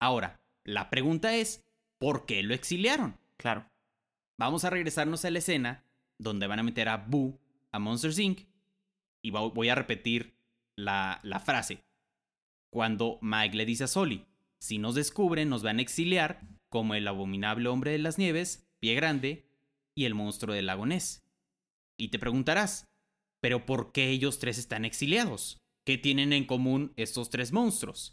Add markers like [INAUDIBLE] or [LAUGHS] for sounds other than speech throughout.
Ahora, la pregunta es, ¿por qué lo exiliaron? Claro. Vamos a regresarnos a la escena donde van a meter a Boo a Monsters Inc. Y vo- voy a repetir la, la frase. Cuando Mike le dice a Soli, si nos descubren nos van a exiliar como el abominable hombre de las nieves, Pie Grande y el monstruo del lago Ness. Y te preguntarás, ¿pero por qué ellos tres están exiliados? ¿Qué tienen en común estos tres monstruos?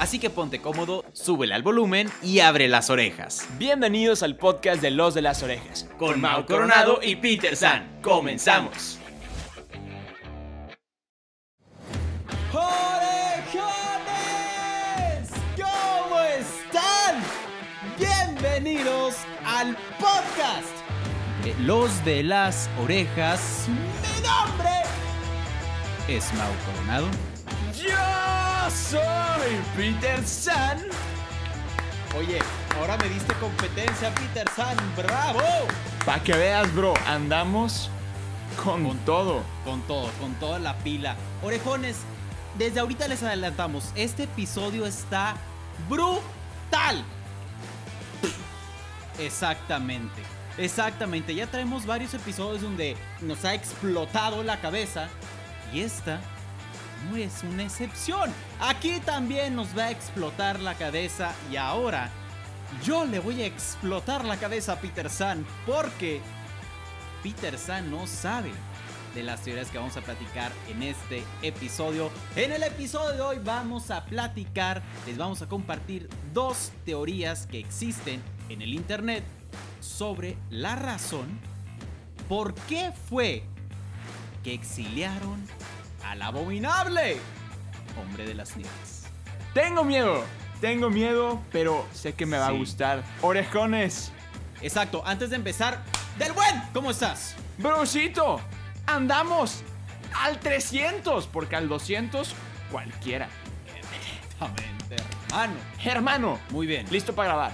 Así que ponte cómodo, súbele al volumen y abre las orejas. Bienvenidos al podcast de Los de las Orejas. Con Mau Coronado y Peter San. Comenzamos. ¡Orejones! ¿Cómo están? Bienvenidos al podcast. Eh, Los de las orejas Mi nombre es Mau Coronado. Yo soy Peter San. Oye, ahora me diste competencia, Peter San. ¡Bravo! Pa' que veas, bro, andamos con, todo. Con todo, con toda la pila. Orejones, desde ahorita les adelantamos. Este episodio está brutal. Exactamente. Exactamente. Ya traemos varios episodios donde nos ha explotado la cabeza. Y esta no es una excepción. Aquí también nos va a explotar la cabeza. Y ahora yo le voy a explotar la cabeza a Peter San. Porque Peter San no sabe de las teorías que vamos a platicar en este episodio. En el episodio de hoy vamos a platicar, les vamos a compartir dos teorías que existen en el internet sobre la razón por qué fue que exiliaron al abominable hombre de las nieves. Tengo miedo, tengo miedo, pero sé que me va a gustar. Orejones, Exacto, antes de empezar, del buen, ¿cómo estás? brocito, andamos al 300, porque al 200 cualquiera. Exactamente, hermano. Hermano, Muy bien. listo para grabar.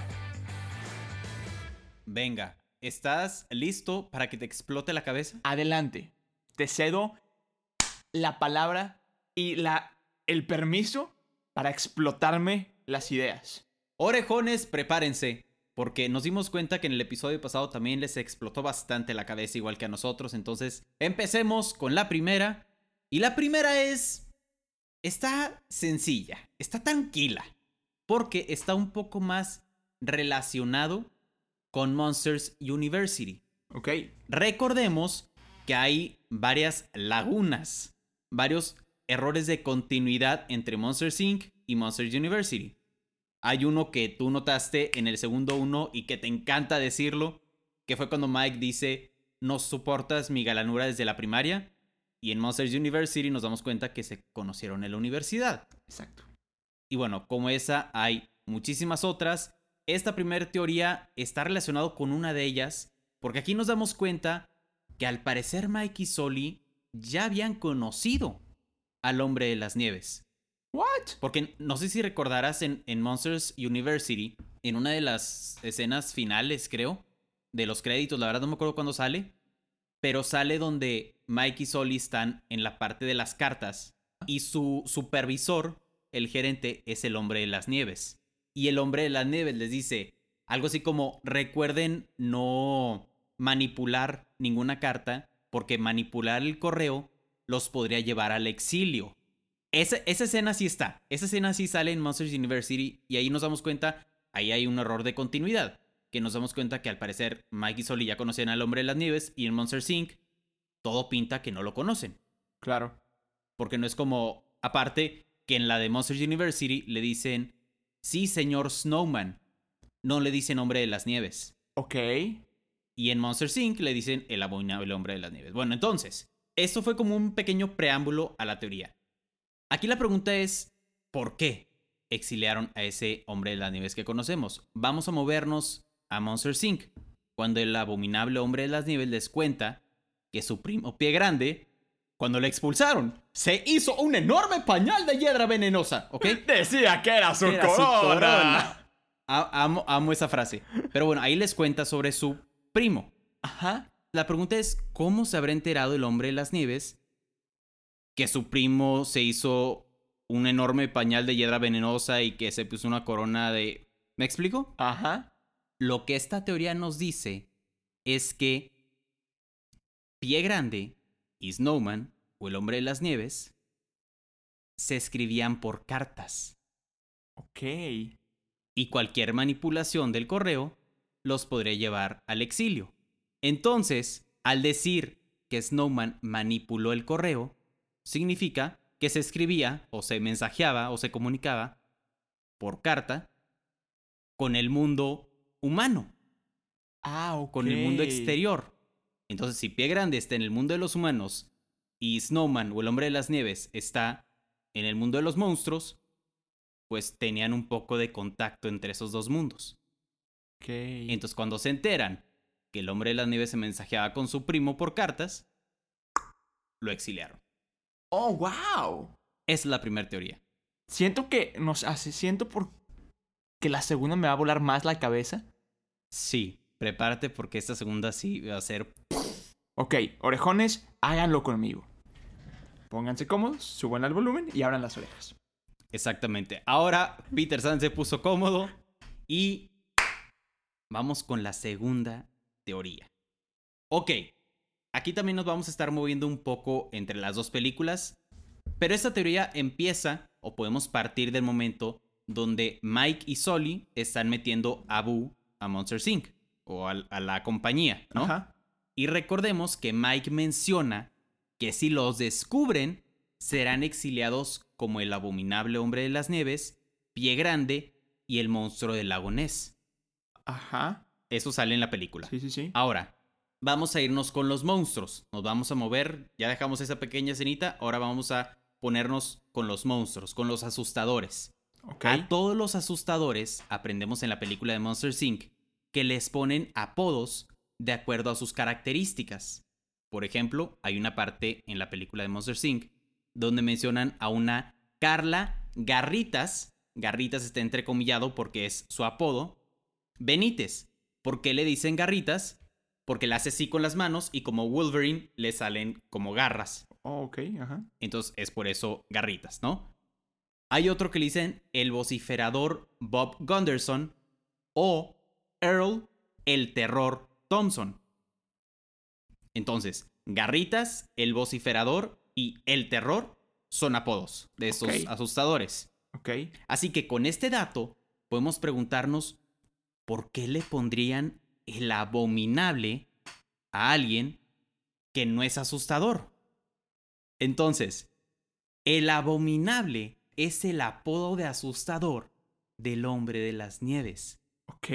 Venga, ¿estás listo para que te explote la cabeza? Adelante. Te cedo la palabra y la el permiso para explotarme las ideas. Orejones, prepárense, porque nos dimos cuenta que en el episodio pasado también les explotó bastante la cabeza igual que a nosotros, entonces empecemos con la primera. Y la primera es... Está sencilla, está tranquila, porque está un poco más relacionado con Monsters University. ¿Ok? Recordemos que hay varias lagunas, varios errores de continuidad entre Monsters Inc. y Monsters University. Hay uno que tú notaste en el segundo uno y que te encanta decirlo, que fue cuando Mike dice, no soportas mi galanura desde la primaria. Y en Monsters University nos damos cuenta que se conocieron en la universidad. Exacto. Y bueno, como esa hay muchísimas otras. Esta primera teoría está relacionado con una de ellas, porque aquí nos damos cuenta que al parecer Mike y Soli ya habían conocido al hombre de las nieves. What? Porque no sé si recordarás en, en Monsters University, en una de las escenas finales, creo, de los créditos, la verdad no me acuerdo cuándo sale, pero sale donde Mike y Soli están en la parte de las cartas y su supervisor, el gerente, es el hombre de las nieves. Y el hombre de las nieves les dice algo así como, recuerden no manipular ninguna carta, porque manipular el correo los podría llevar al exilio. Esa, esa escena sí está. Esa escena sí sale en Monsters University y ahí nos damos cuenta, ahí hay un error de continuidad. Que nos damos cuenta que al parecer Mike y Soli ya conocen al hombre de las nieves y en Monsters Inc. todo pinta que no lo conocen. Claro. Porque no es como, aparte, que en la de Monsters University le dicen, sí, señor Snowman. No le dicen hombre de las nieves. Ok. Y en Monsters Inc. le dicen el abominable hombre de las nieves. Bueno, entonces, esto fue como un pequeño preámbulo a la teoría. Aquí la pregunta es, ¿por qué exiliaron a ese hombre de las nieves que conocemos? Vamos a movernos a Monster Inc. Cuando el abominable hombre de las nieves les cuenta que su primo pie grande, cuando le expulsaron, se hizo un enorme pañal de hiedra venenosa, ¿ok? [LAUGHS] Decía que era su Era su corona. amo esa frase. Pero bueno, ahí les cuenta sobre su primo. Ajá. La pregunta es, ¿cómo se habrá enterado el hombre de las nieves que su primo se hizo un enorme pañal de hiedra venenosa y que se puso una corona de... ¿Me explico? Ajá. Lo que esta teoría nos dice es que Pie Grande y Snowman, o el hombre de las nieves, se escribían por cartas Ok. y cualquier manipulación del correo los podría llevar al exilio. Entonces, al decir que Snowman manipuló el correo, significa que se escribía o se mensajeaba o se comunicaba por carta con el mundo humano, Ah, ok. con el mundo exterior. Entonces, si Pie Grande está en el mundo de los humanos y Snowman o el hombre de las nieves está en el mundo de los monstruos, pues tenían un poco de contacto entre esos dos mundos. Ok. Entonces, cuando se enteran que el hombre de las nieves se mensajeaba con su primo por cartas, lo exiliaron. Oh, wow. Esa es la primera teoría. Siento que nos hace. Siento por. Que la segunda me va a volar más la cabeza. Sí, prepárate porque esta segunda sí va a ser... Ok, orejones, háganlo conmigo. Pónganse cómodos, suban al volumen y abran las orejas. Exactamente. Ahora Peter San se puso cómodo y vamos con la segunda teoría. Ok, aquí también nos vamos a estar moviendo un poco entre las dos películas, pero esta teoría empieza o podemos partir del momento donde Mike y Sully están metiendo a Boo a Monster Inc. o al- a, la compañía, ¿no? Ajá. Y recordemos que Mike menciona que si los descubren, serán exiliados como el abominable hombre de las nieves, Pie Grande y el monstruo del lago Ness. Ajá. Eso sale en la película. Sí, sí, sí. Ahora, vamos a irnos con los monstruos. Nos vamos a mover, ya dejamos esa pequeña escenita, ahora vamos a ponernos con los monstruos, con los asustadores. Ok. A todos los asustadores, aprendemos en la película de Monster Inc., que les ponen apodos de acuerdo a sus características. Por ejemplo, hay una parte en la película de Monster Inc. donde mencionan a una Carla Garritas. Garritas está entrecomillado porque es su apodo. Benítez. ¿Por qué le dicen garritas? Porque le hace así con las manos y como Wolverine le salen como garras. Oh, ok, ajá. Entonces es por eso garritas, ¿no? Hay otro que le dicen el vociferador Bob Gunderson o Earl el terror Thompson. Entonces, garritas, el vociferador y el terror son apodos de estos Ok. asustadores. Ok. Así que con este dato podemos preguntarnos por qué le pondrían el abominable a alguien que no es asustador. Entonces, el abominable es el apodo de asustador del hombre de las nieves. Ok.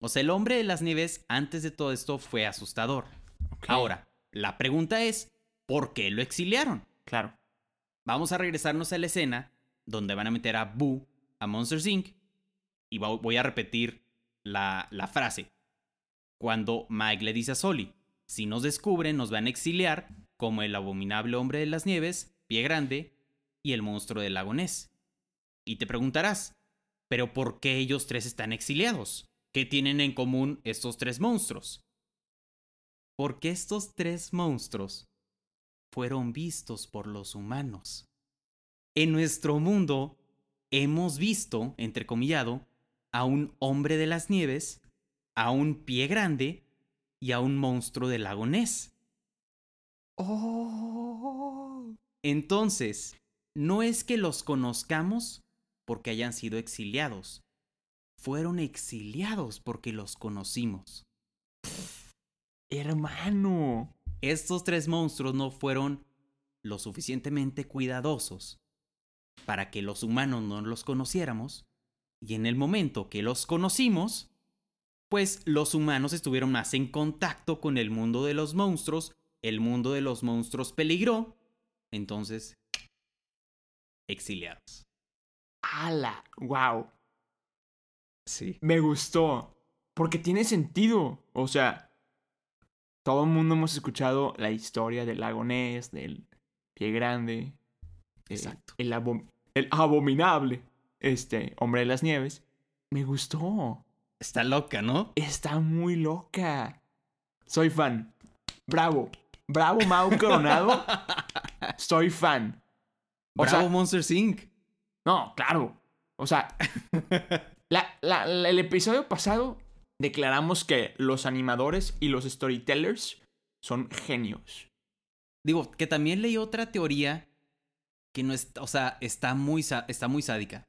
O sea, el hombre de las nieves antes de todo esto fue asustador. Ahora, la pregunta es, ¿por qué lo exiliaron? Claro. Vamos a regresarnos a la escena donde van a meter a Boo a Monsters Inc. Y voy a repetir la, frase. Cuando Mike le dice a Sully, si nos descubren nos van a exiliar como el abominable hombre de las nieves, Pie Grande y el monstruo del lago Ness. Y te preguntarás, ¿pero por qué ellos tres están exiliados? ¿Qué tienen en común estos tres monstruos? Porque estos tres monstruos fueron vistos por los humanos. En nuestro mundo hemos visto, entrecomillado, a un hombre de las nieves, a un pie grande y a un monstruo del lago Ness. Oh. Entonces, no es que los conozcamos porque hayan sido exiliados. Fueron exiliados porque los conocimos. Hermano. Estos tres monstruos no fueron lo suficientemente cuidadosos para que los humanos no los conociéramos, y en el momento que los conocimos, pues los humanos estuvieron más en contacto con el mundo de los monstruos, el mundo de los monstruos peligró, entonces exiliados. ¡Hala! ¡Wow! Sí. Me gustó. Porque tiene sentido. O sea, todo el mundo hemos escuchado la historia del lago Ness, del pie grande. Exacto. El, abo- el abominable, este, hombre de las nieves. Me gustó. Está loca, ¿no? Está muy loca. Soy fan. Bravo. Bravo, Mau Coronado. [LAUGHS] Soy fan. O Bravo sea- Monsters Inc. No, claro. O sea, la- la- la- el episodio pasado declaramos que los animadores y los storytellers son genios. Digo, que también leí otra teoría que no está, o sea, está muy, está muy sádica.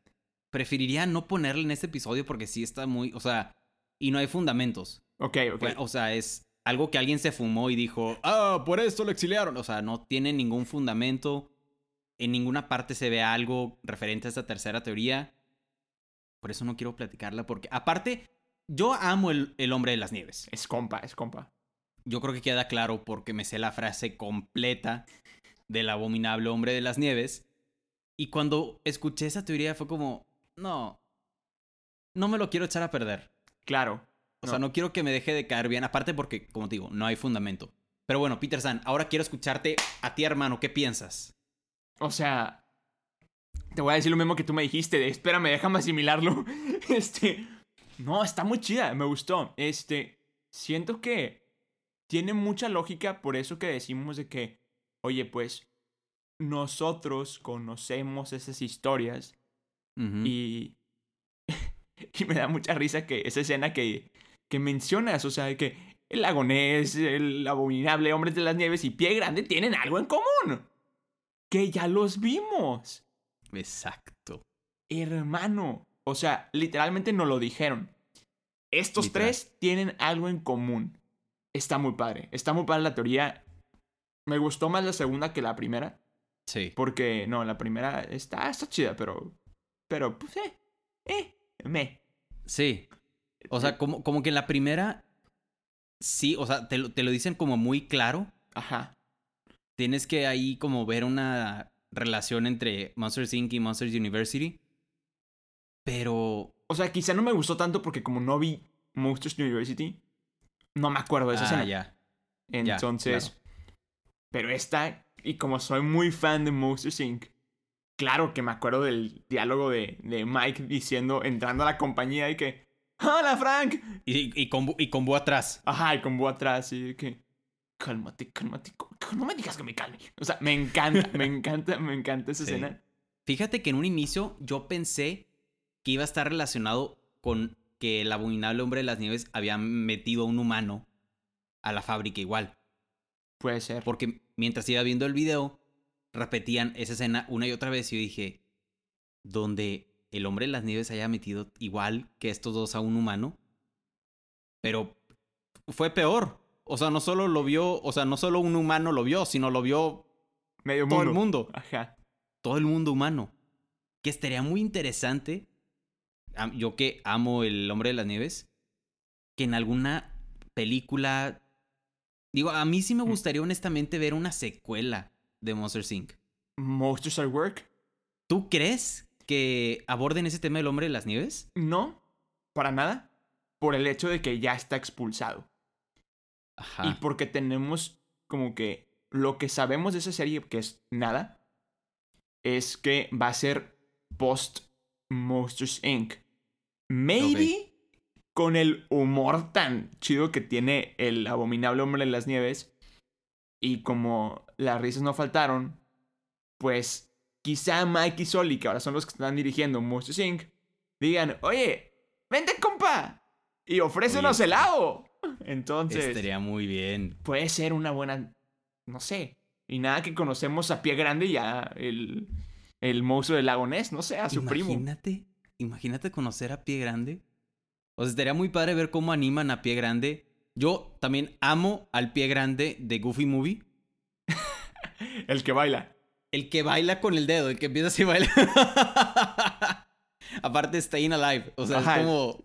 Preferiría no ponerla en este episodio porque sí está muy, o sea, y no hay fundamentos. Ok, ok. O sea, es algo que alguien se fumó y dijo, ah, por esto lo exiliaron. O sea, no tiene ningún fundamento. En ninguna parte se ve algo referente a esta tercera teoría. Por eso no quiero platicarla porque, aparte, yo amo el, el hombre de las nieves. Es compa, es compa. Yo creo que queda claro porque me sé la frase completa del abominable hombre de las nieves. Y cuando escuché esa teoría fue como, no, no me lo quiero echar a perder. Claro. O sea, no quiero que me deje de caer bien. Aparte porque, como te digo, no hay fundamento. Pero bueno, Peter San, ahora quiero escucharte a ti, hermano. ¿Qué piensas? O sea, te voy a decir lo mismo que tú me dijiste. de, espérame, déjame asimilarlo. [LAUGHS] Este, no, está muy chida, me gustó. Este, siento que tiene mucha lógica por eso que decimos de que, oye, pues nosotros conocemos esas historias Y [LAUGHS] y me da mucha risa que esa escena que que mencionas, o sea, que el lagonés, el abominable Hombres de las Nieves y Pie Grande tienen algo en común. Que ya los vimos. Exacto. Hermano. O sea, literalmente nos lo dijeron. Estos Literal. tres tienen algo en común. Está muy padre. Está muy padre la teoría. Me gustó más la segunda que la primera. Sí. Porque, no, la primera está, está chida, pero. Pero, pues, eh. Eh. Me. Sí. O sea, como, como que en la primera, sí, o sea, te lo, te lo dicen como muy claro. Ajá. Tienes que ahí como ver una relación entre Monsters Inc. y Monsters University. Pero... O sea, quizá no me gustó tanto porque como no vi Monsters University, no me acuerdo de esa ah, escena. ya. Entonces, pero esta, y como soy muy fan de Monsters Inc., claro que me acuerdo del diálogo de, de Mike diciendo, entrando a la compañía y que, ¡Hola, Frank! Y, y, con, y con atrás. Ajá, y con atrás y que, cálmate, cálmate, no me digas que me calme. O sea, me encanta, me encanta, me encanta esa [LAUGHS] Sí. escena. Fíjate que en un inicio yo pensé que iba a estar relacionado con que el abominable hombre de las nieves había metido a un humano a la fábrica igual. Puede ser. Porque mientras iba viendo el video, repetían esa escena una y otra vez y yo dije, donde el hombre de las nieves haya metido igual que estos dos a un humano, pero fue peor. O sea, no solo lo vio, o sea, no solo un humano lo vio, sino lo vio Medio todo mundo. el mundo. Ajá. todo el mundo humano. Que estaría muy interesante, yo que amo el hombre de las nieves, que en alguna película... Digo, a mí sí me Mm. gustaría honestamente ver una secuela de Monsters Inc. Monsters at Work. ¿Tú crees que aborden ese tema del hombre de las nieves? No, para nada. Por el hecho de que ya está expulsado. Ajá. Y porque tenemos como que lo que sabemos de esa serie, que es nada, es que va a ser post Monsters Inc. Maybe con el humor tan chido que tiene el abominable hombre de las nieves. Y como las risas no faltaron, pues quizá Mike y Soli, que ahora son los que están dirigiendo Monsters Inc., digan, oye, vente compa, y ofrécenos Oye, helado. Entonces Estaría muy bien. puede ser una buena, no sé. Y nada que conocemos a pie grande ya el, el monstruo del lago Ness, no sé, a su primo. Imagínate, imagínate conocer a Pie Grande. O sea, estaría muy padre ver cómo animan a Pie Grande. Yo también amo al Pie Grande de Goofy Movie. El que baila. El que baila con el dedo, el que empieza así a bailar. [LAUGHS] Aparte, Staying Alive. O sea, Ajá. es como.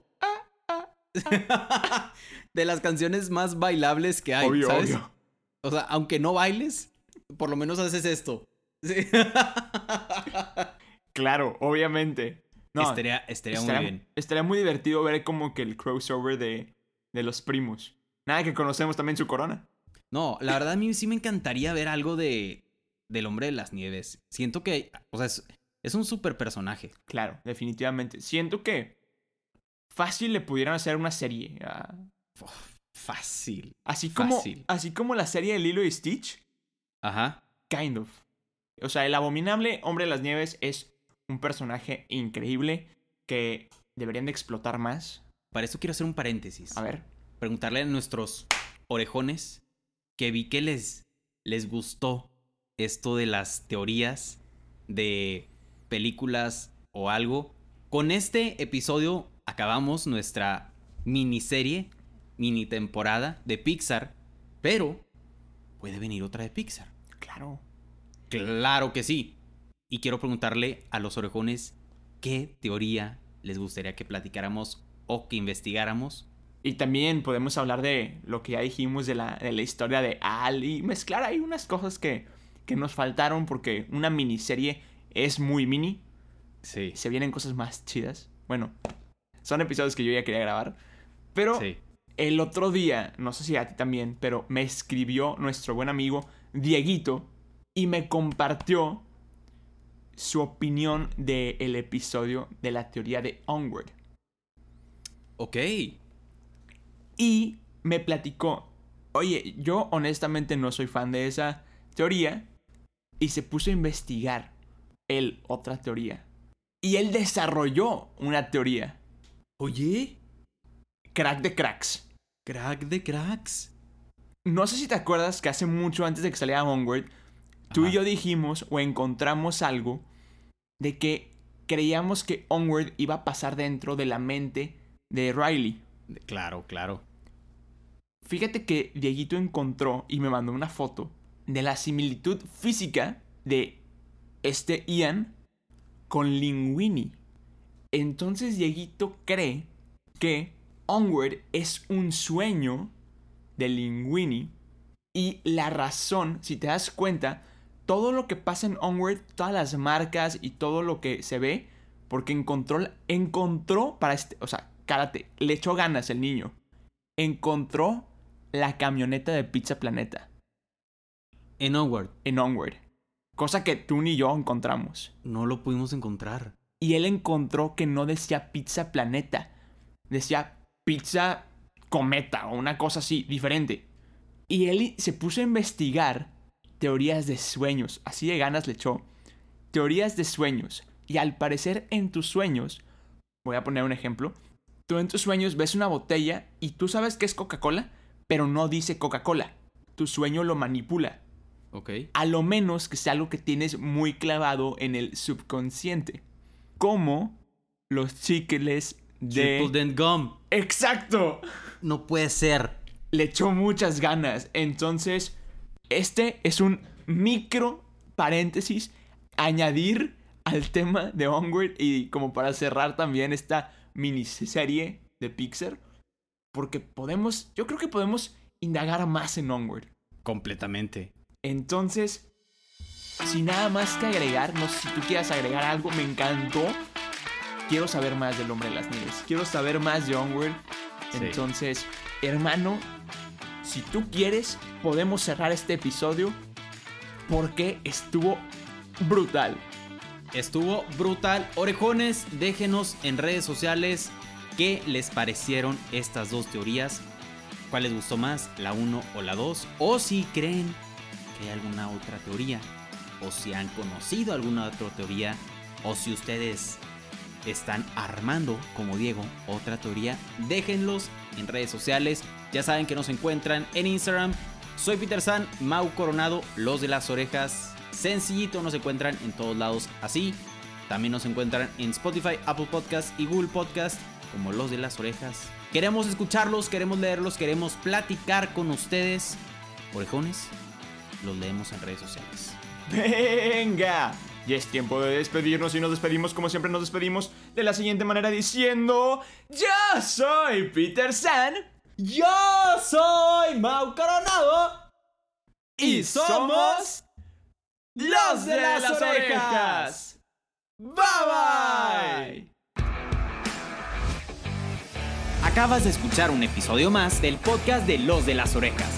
[LAUGHS] de las canciones más bailables que hay. obvio, ¿sabes? obvio. O sea, aunque no bailes, por lo menos haces esto. Sí. [LAUGHS] Claro, obviamente. No, estaría, estaría, muy bien. Estaría muy divertido ver como que el crossover de, de los primos. Nada que conocemos también su corona. No, la verdad a mí sí me encantaría ver algo de del hombre de las nieves. Siento que, o sea, es, es un super personaje. Claro, definitivamente. Siento que fácil le pudieran hacer una serie. Fácil. así como, Fácil. así como la serie de Lilo y Stitch, Ajá. kind of. O sea, el abominable hombre de las nieves es un personaje increíble que deberían de explotar más. Para eso quiero hacer un paréntesis. A ver. Preguntarle a nuestros orejones que vi que les, les gustó esto de las teorías de películas o algo. Con este episodio acabamos nuestra miniserie, mini temporada de Pixar, pero puede venir otra de Pixar. Claro. Claro que sí. Y quiero preguntarle a los orejones qué teoría les gustaría que platicáramos o que investigáramos. Y también podemos hablar de lo que ya dijimos de la, de la historia de Al y mezclar ahí unas cosas que, que nos faltaron porque una miniserie es muy mini. Sí. Se vienen cosas más chidas. Bueno, son episodios que yo ya quería grabar. Pero Sí. el otro día, no sé si a ti también, pero me escribió nuestro buen amigo Dieguito y me compartió su opinión del episodio de la teoría de Onward. Ok. Y me platicó, oye, yo honestamente no soy fan de esa teoría. Y se puso a investigar él otra teoría. Y él desarrolló una teoría. Oye. Crack de cracks. Crack de cracks. No sé si te acuerdas que hace mucho antes de que saliera Onward, tú y yo dijimos o encontramos algo de que creíamos que Onward iba a pasar dentro de la mente de Riley. Claro, claro. Fíjate que Dieguito encontró y me mandó una foto de la similitud física de este Ian con Linguini. Entonces Dieguito cree que Onward es un sueño de Linguini y la razón, si te das cuenta, todo lo que pasa en Onward, todas las marcas y todo lo que se ve, porque encontró, encontró para este, o sea, cárate, le echó ganas el niño. Encontró la camioneta de Pizza Planeta En Onward en Onward. Cosa que tú ni yo encontramos. no lo pudimos encontrar. Y él encontró que no decía Pizza Planeta. Decía Pizza Cometa o una cosa así, diferente. Y él se puso a investigar teorías de sueños. Así de ganas le echó. Teorías de sueños. Y al parecer en tus sueños, voy a poner un ejemplo. Tú en tus sueños ves una botella y tú sabes que es Coca-Cola, pero no dice Coca-Cola. Tu sueño lo manipula. Ok. A lo menos que sea algo que tienes muy clavado en el subconsciente. Como los chicles de... Dent Gum. ¡Exacto! No puede ser. Le echó muchas ganas. Entonces, este es un micro paréntesis. Añadir al tema de Onward y como para cerrar también esta miniserie de Pixar. Porque podemos, yo creo que podemos indagar más en Onward. Completamente. Entonces, sin nada más que agregar, no sé si tú quieras agregar algo, me encantó. Quiero saber más del hombre de las nieves. Quiero saber más de Onward. Sí. Entonces, hermano, si tú quieres, podemos cerrar este episodio porque estuvo brutal. Estuvo brutal. Orejones, déjenos en redes sociales qué les parecieron estas dos teorías. ¿Cuál les gustó más, la 1 o la 2? O si creen que hay alguna otra teoría. O si han conocido alguna otra teoría. O si ustedes están armando, como Diego, otra teoría. Déjenlos en redes sociales. Ya saben que nos encuentran en Instagram. Soy Peter San, Mau Coronado, los de las orejas. Sencillito nos encuentran en todos lados así. También nos encuentran en Spotify, Apple Podcast y Google Podcast como los de las orejas. Queremos escucharlos, queremos leerlos, queremos platicar con ustedes. Orejones, los leemos en redes sociales. ¡Venga! Y es tiempo de despedirnos y nos despedimos como siempre nos despedimos de la siguiente manera diciendo Yo soy Peter San, yo soy Mau Coronado y, somos los de, las, orejas. orejas. Bye bye. Acabas de escuchar un episodio más del podcast de Los de las Orejas